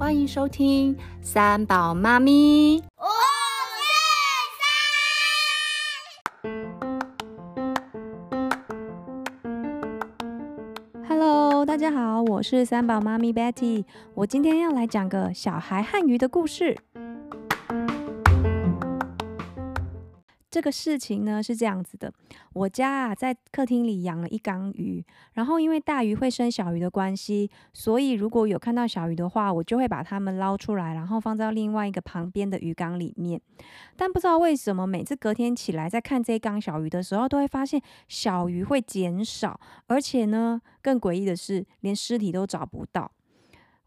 欢迎收听三宝妈咪。五四三。Hello，大家好，我是三宝妈咪 Betty。我今天要来讲个小孩汉语的故事。这个事情呢是这样子的，我家啊在客厅里养了一缸鱼，然后因为大鱼会生小鱼的关系，所以如果有看到小鱼的话，我就会把它们捞出来，然后放到另外一个旁边的鱼缸里面。但不知道为什么，每次隔天起来再看这一缸小鱼的时候，都会发现小鱼会减少，而且呢更诡异的是，连尸体都找不到。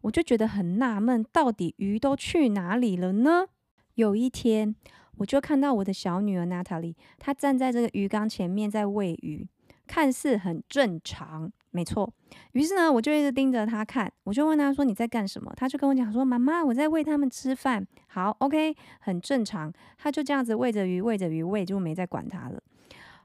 我就觉得很纳闷，到底鱼都去哪里了呢？有一天。我就看到我的小女儿 Natalie，她站在这个鱼缸前面在喂鱼，看似很正常，没错。于是呢，我就一直盯着她看，我就问她说：“你在干什么？”她就跟我讲说：“妈妈，我在喂他们吃饭。”好，OK，很正常。她就这样子喂着鱼，喂着鱼，喂就没再管她了。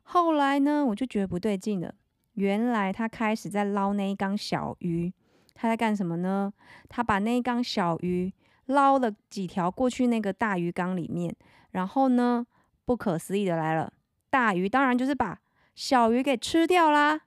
后来呢，我就觉得不对劲了，原来她开始在捞那一缸小鱼。她在干什么呢？她把那一缸小鱼捞了几条过去那个大鱼缸里面。然后呢？不可思议的来了，大鱼当然就是把小鱼给吃掉啦。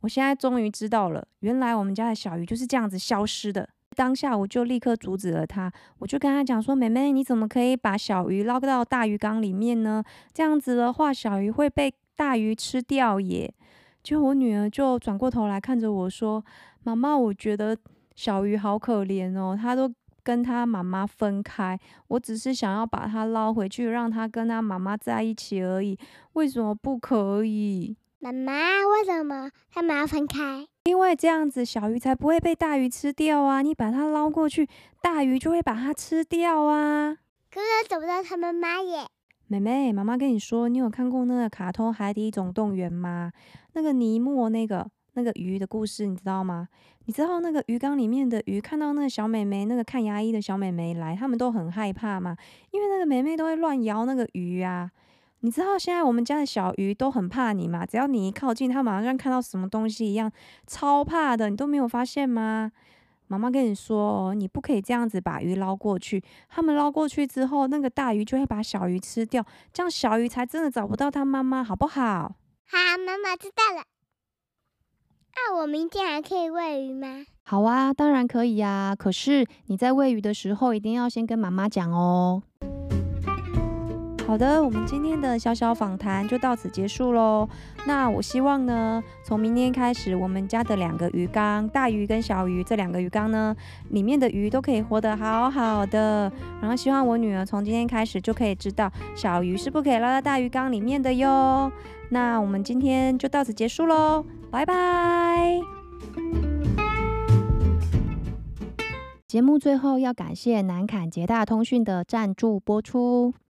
我现在终于知道了，原来我们家的小鱼就是这样子消失的。当下我就立刻阻止了他，我就跟他讲说：“妹妹，你怎么可以把小鱼捞到大鱼缸里面呢？这样子的话，小鱼会被大鱼吃掉耶。”就我女儿就转过头来看着我说：“妈妈，我觉得小鱼好可怜哦，它都……”跟他妈妈分开，我只是想要把他捞回去，让他跟他妈妈在一起而已。为什么不可以？妈妈，为什么他们要分开？因为这样子小鱼才不会被大鱼吃掉啊！你把它捞过去，大鱼就会把它吃掉啊！可是找不到他妈妈耶。妹妹，妈妈跟你说，你有看过那个卡通《海底总动员》吗？那个尼莫那个。那个鱼的故事你知道吗？你知道那个鱼缸里面的鱼看到那个小美眉，那个看牙医的小美眉来，他们都很害怕吗？因为那个美眉都会乱摇那个鱼啊。你知道现在我们家的小鱼都很怕你吗？只要你一靠近，它马上像看到什么东西一样，超怕的。你都没有发现吗？妈妈跟你说，你不可以这样子把鱼捞过去。他们捞过去之后，那个大鱼就会把小鱼吃掉，这样小鱼才真的找不到它妈妈，好不好？好，妈妈知道了。那我明天还可以喂鱼吗？好啊，当然可以呀。可是你在喂鱼的时候，一定要先跟妈妈讲哦。好的，我们今天的小小访谈就到此结束喽。那我希望呢，从明天开始，我们家的两个鱼缸，大鱼跟小鱼这两个鱼缸呢，里面的鱼都可以活得好好的。然后希望我女儿从今天开始就可以知道，小鱼是不可以捞到大鱼缸里面的哟。那我们今天就到此结束喽，拜拜。节目最后要感谢南坎捷大通讯的赞助播出。